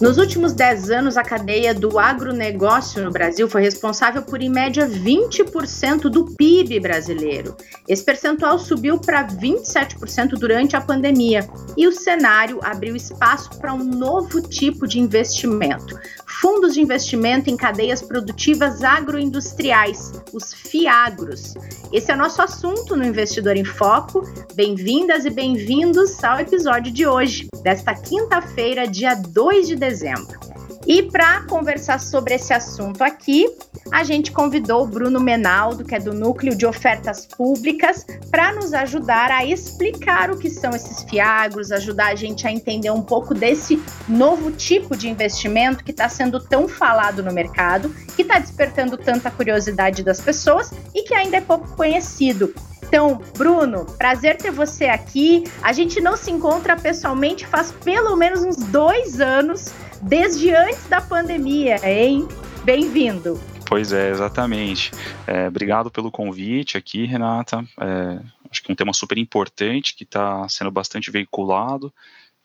Nos últimos 10 anos, a cadeia do agronegócio no Brasil foi responsável por, em média, 20% do PIB brasileiro. Esse percentual subiu para 27% durante a pandemia e o cenário abriu espaço para um novo tipo de investimento. Fundos de investimento em cadeias produtivas agroindustriais, os FIAGROS. Esse é o nosso assunto no Investidor em Foco. Bem-vindas e bem-vindos ao episódio de hoje, desta quinta-feira, dia 2 de dezembro. E para conversar sobre esse assunto aqui, a gente convidou o Bruno Menaldo, que é do Núcleo de Ofertas Públicas, para nos ajudar a explicar o que são esses fiagros, ajudar a gente a entender um pouco desse novo tipo de investimento que está sendo tão falado no mercado, que está despertando tanta curiosidade das pessoas e que ainda é pouco conhecido. Então, Bruno, prazer ter você aqui. A gente não se encontra pessoalmente faz pelo menos uns dois anos desde antes da pandemia, hein? Bem-vindo. Pois é, exatamente. É, obrigado pelo convite aqui, Renata. É, acho que é um tema super importante que está sendo bastante veiculado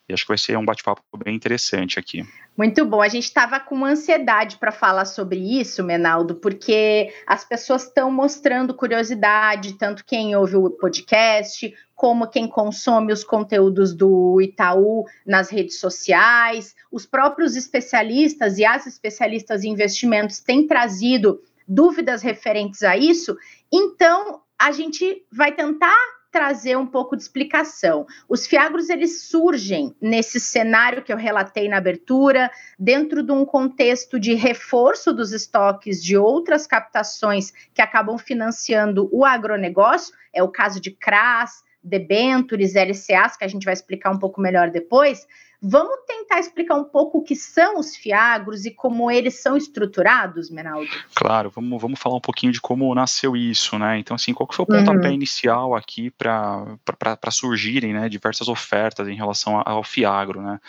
e acho que vai ser um bate-papo bem interessante aqui. Muito bom. A gente estava com ansiedade para falar sobre isso, Menaldo, porque as pessoas estão mostrando curiosidade, tanto quem ouve o podcast, como quem consome os conteúdos do Itaú nas redes sociais. Os próprios especialistas e as especialistas em investimentos têm trazido dúvidas referentes a isso. Então, a gente vai tentar trazer um pouco de explicação. Os fiagros eles surgem nesse cenário que eu relatei na abertura, dentro de um contexto de reforço dos estoques de outras captações que acabam financiando o agronegócio, é o caso de CRAS, debentures, LCAs, que a gente vai explicar um pouco melhor depois, Vamos tentar explicar um pouco o que são os fiagros e como eles são estruturados, Menaldo? Claro, vamos, vamos falar um pouquinho de como nasceu isso, né? Então, assim, qual que foi o pontapé uhum. inicial aqui para surgirem né, diversas ofertas em relação ao fiagro, né?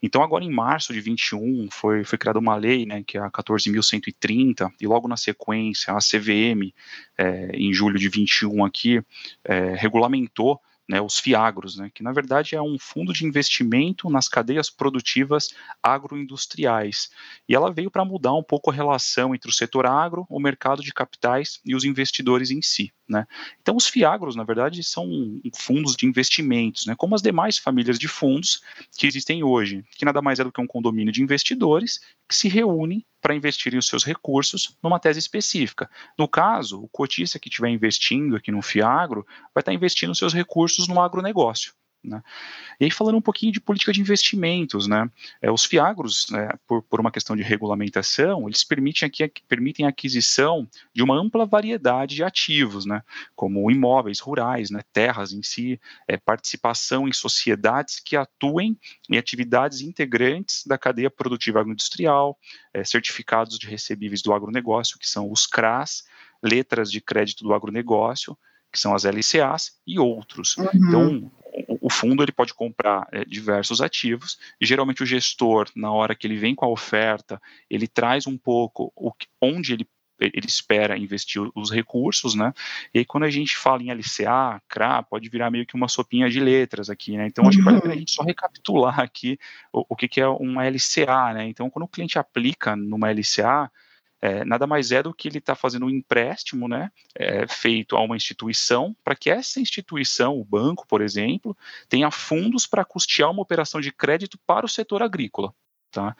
Então, agora em março de 21, foi, foi criada uma lei, né, que é a 14.130, e logo na sequência, a CVM, é, em julho de 21 aqui, é, regulamentou né, os FIAGROS, né, que na verdade é um fundo de investimento nas cadeias produtivas agroindustriais. E ela veio para mudar um pouco a relação entre o setor agro, o mercado de capitais e os investidores em si. Né? Então, os FIAGROS, na verdade, são fundos de investimentos, né, como as demais famílias de fundos que existem hoje, que nada mais é do que um condomínio de investidores que se reúnem para investirem os seus recursos numa tese específica. No caso, o cotista que estiver investindo aqui no FIAGRO vai estar investindo os seus recursos no agronegócio. Né? E aí falando um pouquinho de política de investimentos, né? É, os fiagros, né, por, por, uma questão de regulamentação, eles permitem, aqui, permitem a aquisição de uma ampla variedade de ativos, né? Como imóveis rurais, né, terras em si, é, participação em sociedades que atuem em atividades integrantes da cadeia produtiva agroindustrial, é, certificados de recebíveis do agronegócio, que são os CRAS, letras de crédito do agronegócio, que são as LCAs, e outros. Uhum. Então, o fundo ele pode comprar é, diversos ativos e geralmente o gestor na hora que ele vem com a oferta ele traz um pouco o, onde ele ele espera investir os recursos, né? E aí, quando a gente fala em LCA, CRA, pode virar meio que uma sopinha de letras aqui, né? Então, acho que vale a pena a gente só recapitular aqui o, o que, que é uma LCA, né? Então, quando o cliente aplica numa LCA, é, nada mais é do que ele está fazendo um empréstimo, né, é, feito a uma instituição, para que essa instituição, o banco, por exemplo, tenha fundos para custear uma operação de crédito para o setor agrícola. Tá?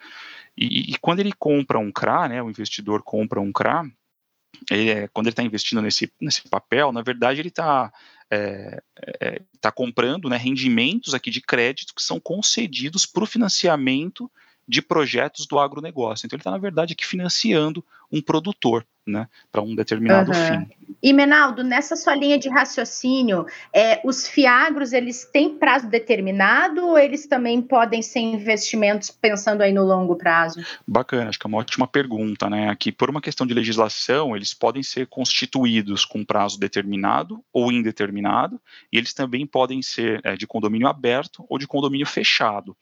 E, e quando ele compra um CRA, né, o investidor compra um CRA, é, quando ele está investindo nesse, nesse papel, na verdade ele está é, é, tá comprando né, rendimentos aqui de crédito que são concedidos para o financiamento de projetos do agronegócio. Então, ele está, na verdade, aqui financiando um produtor, né, para um determinado uhum. fim. E, Menaldo, nessa sua linha de raciocínio, é, os fiagros, eles têm prazo determinado ou eles também podem ser investimentos pensando aí no longo prazo? Bacana, acho que é uma ótima pergunta, né, aqui, por uma questão de legislação, eles podem ser constituídos com prazo determinado ou indeterminado, e eles também podem ser é, de condomínio aberto ou de condomínio fechado.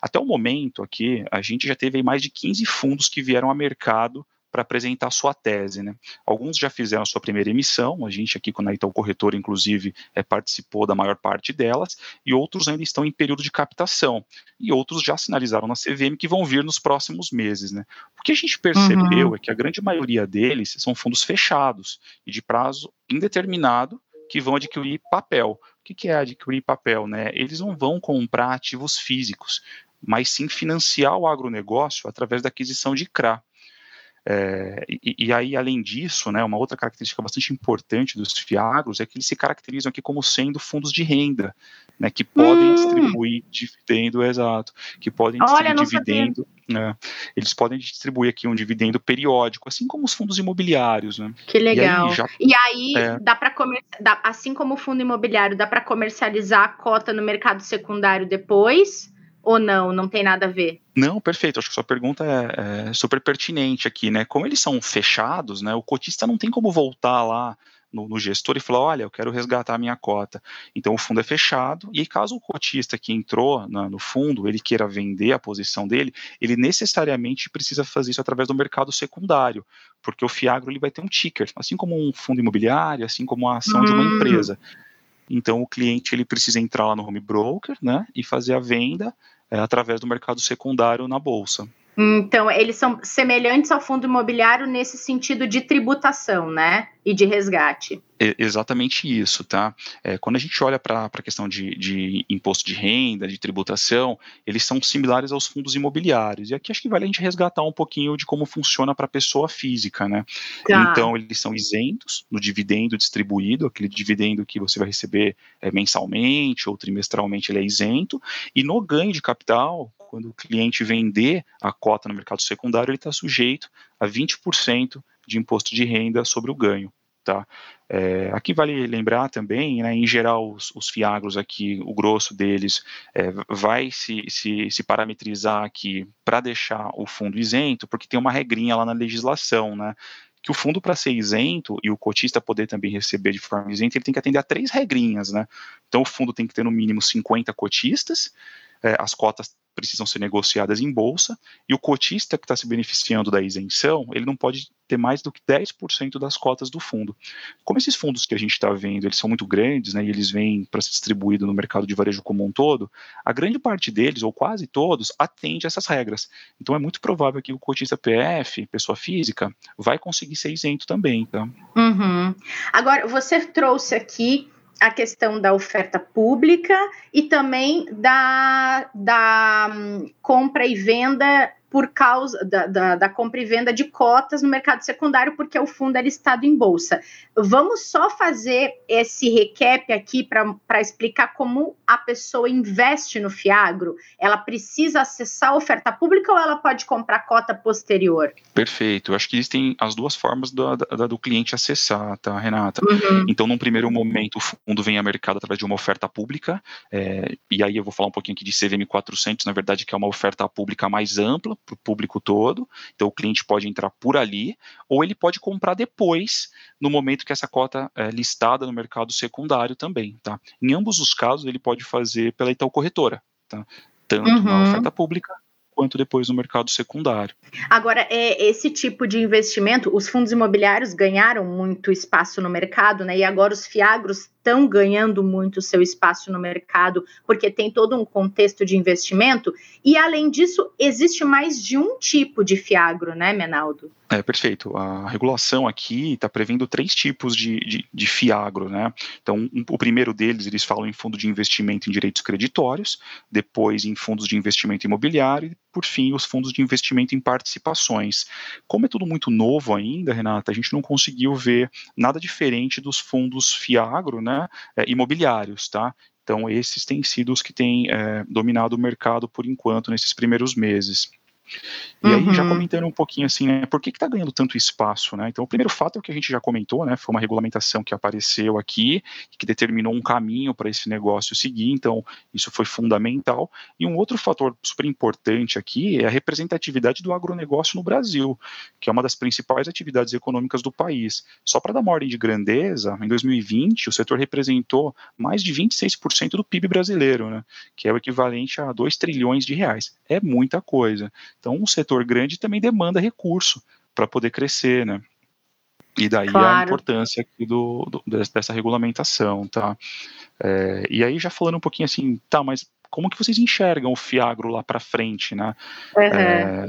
Até o momento aqui, a gente já teve mais de 15 fundos que vieram a mercado para apresentar sua tese. Né? Alguns já fizeram sua primeira emissão, a gente aqui com a Itaú Corretora, inclusive, é, participou da maior parte delas, e outros ainda estão em período de captação, e outros já sinalizaram na CVM que vão vir nos próximos meses. Né? O que a gente percebeu uhum. é que a grande maioria deles são fundos fechados e de prazo indeterminado que vão adquirir papel. O que é adquirir papel? Né? Eles não vão comprar ativos físicos, mas sim financiar o agronegócio através da aquisição de CRA. É, e, e, aí, além disso, né, uma outra característica bastante importante dos FIAGROS é que eles se caracterizam aqui como sendo fundos de renda, né, que podem hum. distribuir dividendo, exato, que podem Olha, distribuir dividendo, né, eles podem distribuir aqui um dividendo periódico, assim como os fundos imobiliários. Né. Que legal. E aí, já, e aí é, dá para assim como o fundo imobiliário, dá para comercializar a cota no mercado secundário depois ou não, não tem nada a ver? Não, perfeito. Acho que sua pergunta é, é, super pertinente aqui, né? Como eles são fechados, né? O cotista não tem como voltar lá no, no, gestor e falar, olha, eu quero resgatar a minha cota. Então o fundo é fechado e caso o cotista que entrou na, no fundo ele queira vender a posição dele, ele necessariamente precisa fazer isso através do mercado secundário, porque o Fiagro ele vai ter um ticker, assim como um fundo imobiliário, assim como a ação hum. de uma hum. empresa. Então o cliente ele precisa entrar lá no home broker, né, e fazer a venda é, através do mercado secundário na bolsa. Então, eles são semelhantes ao fundo imobiliário nesse sentido de tributação, né? E de resgate. É exatamente isso, tá? É, quando a gente olha para a questão de, de, imposto de renda, de tributação, eles são similares aos fundos imobiliários. E aqui acho que vale a gente resgatar um pouquinho de como funciona para a pessoa física, né? Tá. Então, eles são isentos no dividendo distribuído, aquele dividendo que você vai receber é, mensalmente ou trimestralmente, ele é isento. E no ganho de capital, quando o cliente vender a cota no mercado secundário, ele está sujeito a 20% de imposto de renda sobre o ganho. Tá? É, aqui vale lembrar também, né, em geral, os, os, fiagros aqui, o grosso deles é, vai se, se, se, parametrizar aqui para deixar o fundo isento, porque tem uma regrinha lá na legislação, né, que o fundo para ser isento e o cotista poder também receber de forma isenta, ele tem que atender a três regrinhas, né? Então o fundo tem que ter no mínimo 50 cotistas, é, as cotas precisam ser negociadas em bolsa, e o cotista que está se beneficiando da isenção, ele não pode ter mais do que 10% das cotas do fundo. Como esses fundos que a gente está vendo, eles são muito grandes, né, e eles vêm para ser distribuído no mercado de varejo como um todo, a grande parte deles, ou quase todos, atende essas regras. Então é muito provável que o cotista PF, pessoa física, vai conseguir ser isento também. Tá? Uhum. Agora, você trouxe aqui a questão da oferta pública e também da, da um, compra e venda por causa da, da, da, compra e venda de cotas no mercado secundário, porque o fundo é listado em bolsa. Vamos só fazer esse recap aqui para explicar como a pessoa investe no Fiagro. Ela precisa acessar a oferta pública ou ela pode comprar cota posterior? Perfeito. Eu acho que existem as duas formas do, do cliente acessar, tá, Renata? Uhum. Então, num primeiro momento, o fundo vem a mercado através de uma oferta pública, é, e aí eu vou falar um pouquinho aqui de CVM 400, na verdade, que é uma oferta pública mais ampla, para o público todo, então o cliente pode entrar por ali, ou ele pode comprar depois, no momento que essa cota é listada no mercado secundário também, tá? Em ambos os casos, ele pode fazer pela Itaú Corretora, tá? Tanto uhum. na oferta pública quanto depois no mercado secundário. Agora, é, esse tipo de investimento, os fundos imobiliários ganharam muito espaço no mercado, né? E agora os fiagros estão ganhando muito seu espaço no mercado, porque tem todo um contexto de investimento. E além disso, existe mais de um tipo de fiagro, né, Menaldo? É, perfeito. A regulação aqui está prevendo três tipos de, de, de fiagro, né? Então, um, o primeiro deles, eles falam em fundo de investimento em direitos creditórios, depois em fundos de investimento imobiliário e, por fim, os fundos de investimento em participações. Como é tudo muito novo ainda, Renata, a gente não conseguiu ver nada diferente dos fundos fiagro, né, é, imobiliários, tá? Então, esses têm sido os que têm é, dominado o mercado por enquanto nesses primeiros meses. E uhum. aí, já uhum. comentando um pouquinho assim, né, por que está ganhando tanto espaço, né? Então, o primeiro fato é o que a gente já comentou, né? Foi uma regulamentação que apareceu aqui, que determinou um caminho para esse negócio seguir, então isso foi fundamental. E um outro fator super importante aqui é a representatividade do agronegócio no Brasil, que é uma das principais atividades econômicas do país. Só para dar uma ordem de grandeza, em 2020, o setor representou mais de 26% do PIB brasileiro, né? Que é o equivalente a 2 trilhões de reais. É muita coisa. Então, um setor grande também demanda recurso para poder crescer, né? E daí claro. a importância aqui do, do, dessa regulamentação, tá? É, e aí já falando um pouquinho assim, tá, mas como que vocês enxergam o Fiagro lá para frente, né? Uhum. É,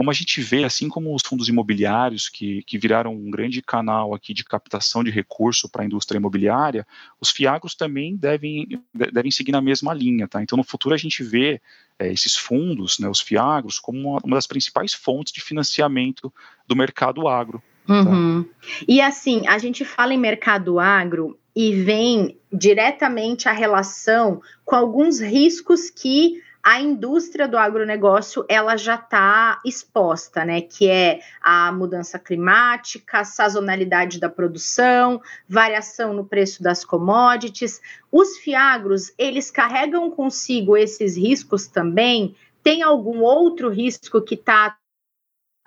como a gente vê, assim como os fundos imobiliários, que, que viraram um grande canal aqui de captação de recurso para a indústria imobiliária, os FIAGROS também devem, devem seguir na mesma linha, tá? Então, no futuro, a gente vê é, esses fundos, né, os FIAGROS, como uma, uma das principais fontes de financiamento do mercado agro. Tá? Uhum. E assim, a gente fala em mercado agro e vem diretamente a relação com alguns riscos que a indústria do agronegócio ela já está exposta, né? Que é a mudança climática, a sazonalidade da produção, variação no preço das commodities. Os fiagros, eles carregam consigo esses riscos também? Tem algum outro risco que está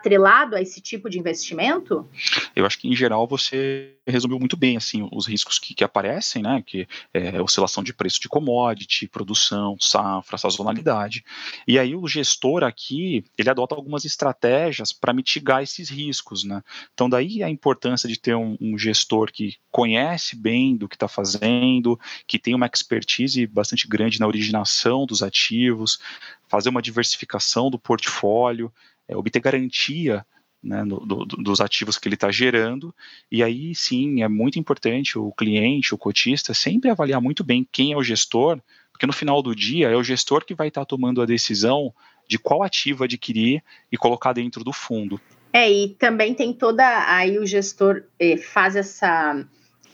atrelado a esse tipo de investimento? Eu acho que em geral você resumiu muito bem assim os riscos que, que aparecem, né? Que é oscilação de preço de commodity, produção, safra, sazonalidade. E aí o gestor aqui ele adota algumas estratégias para mitigar esses riscos, né? Então daí a importância de ter um, um gestor que conhece bem do que está fazendo, que tem uma expertise bastante grande na originação dos ativos, fazer uma diversificação do portfólio é, obter garantia né, do, do, dos ativos que ele está gerando, e aí sim é muito importante o cliente, o cotista, sempre avaliar muito bem quem é o gestor, porque no final do dia é o gestor que vai estar tá tomando a decisão de qual ativo adquirir e colocar dentro do fundo. É, e também tem toda. Aí o gestor eh, faz essa,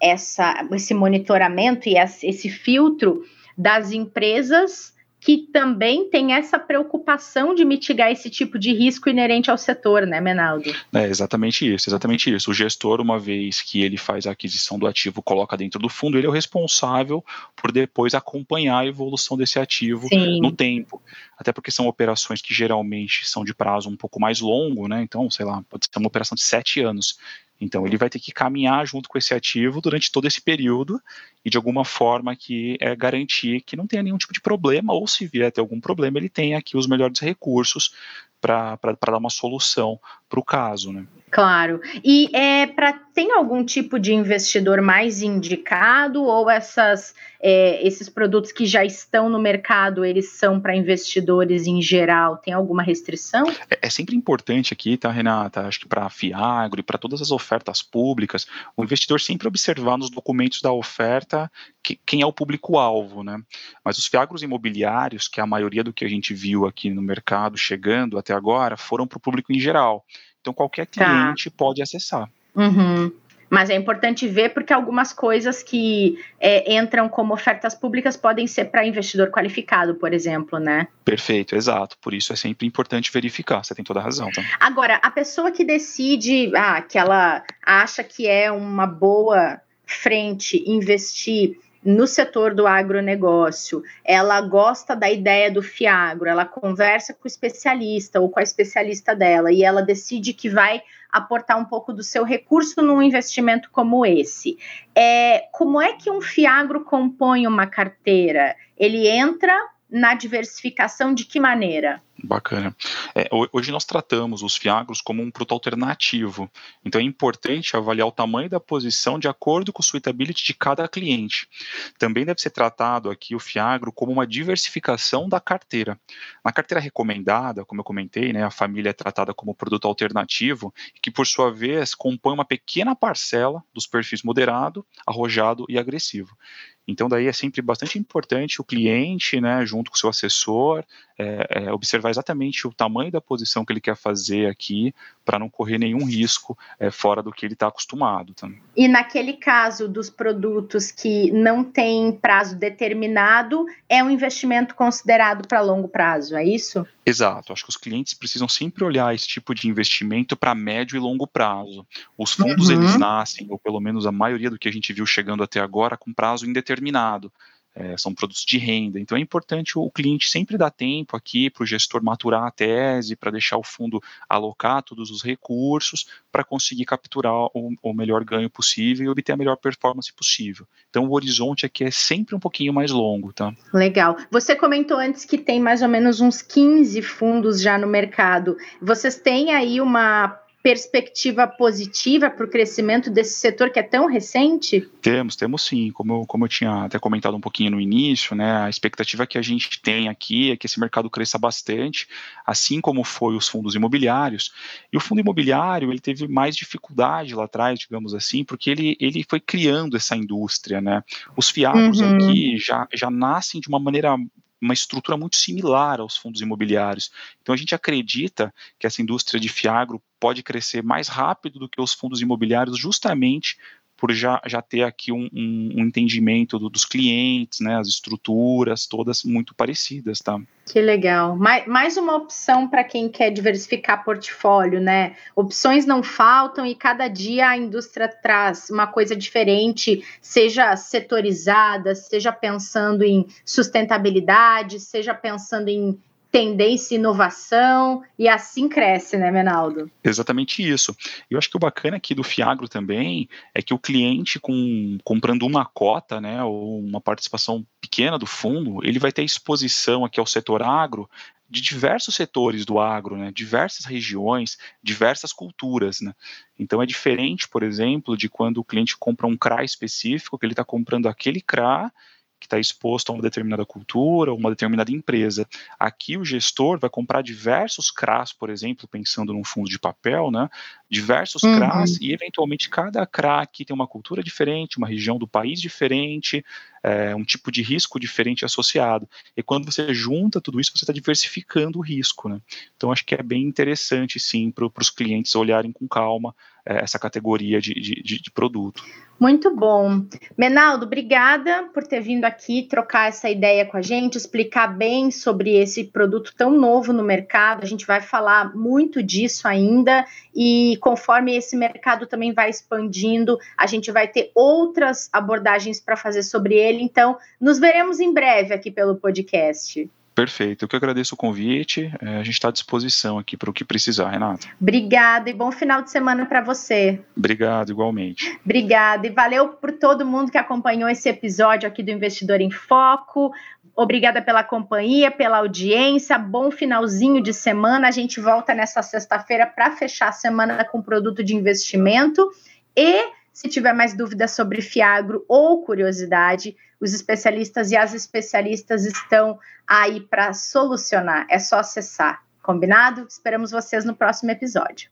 essa, esse monitoramento e esse filtro das empresas que também tem essa preocupação de mitigar esse tipo de risco inerente ao setor, né, Menaldo? É exatamente isso, exatamente isso. O gestor, uma vez que ele faz a aquisição do ativo, coloca dentro do fundo, ele é o responsável por depois acompanhar a evolução desse ativo Sim. no tempo. Até porque são operações que geralmente são de prazo um pouco mais longo, né? Então, sei lá, pode ser uma operação de sete anos. Então ele vai ter que caminhar junto com esse ativo durante todo esse período e de alguma forma que é garantir que não tenha nenhum tipo de problema ou se vier a ter algum problema ele tenha aqui os melhores recursos para dar uma solução para o caso, né? Claro. E é para tem algum tipo de investidor mais indicado ou essas é, esses produtos que já estão no mercado eles são para investidores em geral? Tem alguma restrição? É, é sempre importante aqui, tá, Renata? Acho que para a Fiagro e para todas as ofertas públicas, o investidor sempre observar nos documentos da oferta que, quem é o público-alvo, né? Mas os Fiagros imobiliários, que é a maioria do que a gente viu aqui no mercado chegando até agora, foram para o público em geral. Então qualquer tá. cliente tá. pode acessar. Uhum. Mas é importante ver porque algumas coisas que é, entram como ofertas públicas podem ser para investidor qualificado, por exemplo, né? Perfeito, exato. Por isso é sempre importante verificar. Você tem toda a razão. Tá? Agora, a pessoa que decide, ah, que ela acha que é uma boa frente investir no setor do agronegócio, ela gosta da ideia do Fiagro, ela conversa com o especialista ou com a especialista dela e ela decide que vai aportar um pouco do seu recurso num investimento como esse. É, como é que um Fiagro compõe uma carteira? Ele entra na diversificação de que maneira? Bacana. É, hoje nós tratamos os fiagros como um produto alternativo, então é importante avaliar o tamanho da posição de acordo com o suitability de cada cliente. Também deve ser tratado aqui o fiagro como uma diversificação da carteira. Na carteira recomendada, como eu comentei, né, a família é tratada como produto alternativo, que por sua vez compõe uma pequena parcela dos perfis moderado, arrojado e agressivo. Então, daí é sempre bastante importante o cliente, né, junto com o seu assessor, é, é, observar exatamente o tamanho da posição que ele quer fazer aqui, para não correr nenhum risco é, fora do que ele está acostumado. Tá? E naquele caso dos produtos que não têm prazo determinado, é um investimento considerado para longo prazo, é isso? Exato. Acho que os clientes precisam sempre olhar esse tipo de investimento para médio e longo prazo. Os fundos, uhum. eles nascem, ou pelo menos a maioria do que a gente viu chegando até agora, com prazo indeterminado é, são produtos de renda. Então é importante o cliente sempre dar tempo aqui para o gestor maturar a tese, para deixar o fundo alocar todos os recursos para conseguir capturar o, o, melhor ganho possível e obter a melhor performance possível. Então o horizonte aqui é sempre um pouquinho mais longo, tá? Legal. Você comentou antes que tem mais ou menos uns 15 fundos já no mercado. Vocês têm aí uma perspectiva positiva para o crescimento desse setor que é tão recente? Temos, temos sim. Como eu, como eu tinha até comentado um pouquinho no início, né, a expectativa que a gente tem aqui é que esse mercado cresça bastante, assim como foi os fundos imobiliários. E o fundo imobiliário ele teve mais dificuldade lá atrás, digamos assim, porque ele, ele foi criando essa indústria. Né? Os fiagros uhum. aqui já, já nascem de uma maneira uma estrutura muito similar aos fundos imobiliários. Então a gente acredita que essa indústria de fiagro pode crescer mais rápido do que os fundos imobiliários, justamente por já, já ter aqui um, um, um entendimento do, dos clientes, né, as estruturas todas muito parecidas, tá? Que legal. Mais, mais uma opção para quem quer diversificar portfólio, né? Opções não faltam e cada dia a indústria traz uma coisa diferente, seja setorizada, seja pensando em sustentabilidade, seja pensando em tendência inovação, e assim cresce, né, Menaldo? Exatamente isso. Eu acho que o bacana aqui do Fiagro também é que o cliente com, comprando uma cota, né, ou uma participação pequena do fundo, ele vai ter exposição aqui ao setor agro de diversos setores do agro, né, diversas regiões, diversas culturas, né. Então é diferente, por exemplo, de quando o cliente compra um CRA específico, que ele está comprando aquele CRA que está exposto a uma determinada cultura, uma determinada empresa. Aqui o gestor vai comprar diversos CRAs, por exemplo, pensando num fundo de papel, né? Diversos uhum. CRAs e eventualmente cada CRA aqui tem uma cultura diferente, uma região do país diferente, é, um tipo de risco diferente associado. E quando você junta tudo isso, você está diversificando o risco, né? Então acho que é bem interessante, sim, para os clientes olharem com calma essa categoria de, de, de produto. Muito bom. Menaldo, obrigada por ter vindo aqui trocar essa ideia com a gente, explicar bem sobre esse produto tão novo no mercado. A gente vai falar muito disso ainda e conforme esse mercado também vai expandindo, a gente vai ter outras abordagens para fazer sobre ele. Então, nos veremos em breve aqui pelo podcast. Perfeito. Eu que agradeço o convite. É, a gente está à disposição aqui para o que precisar, Renata. Obrigada e bom final de semana para você. Obrigado, igualmente. Obrigada e valeu por todo mundo que acompanhou esse episódio aqui do Investidor em Foco. Obrigada pela companhia, pela audiência. Bom finalzinho de semana. A gente volta nessa sexta-feira para fechar a semana com produto de investimento. E se tiver mais dúvidas sobre Fiagro ou curiosidade, os especialistas e as especialistas estão aí para solucionar. É só acessar. Combinado? Esperamos vocês no próximo episódio.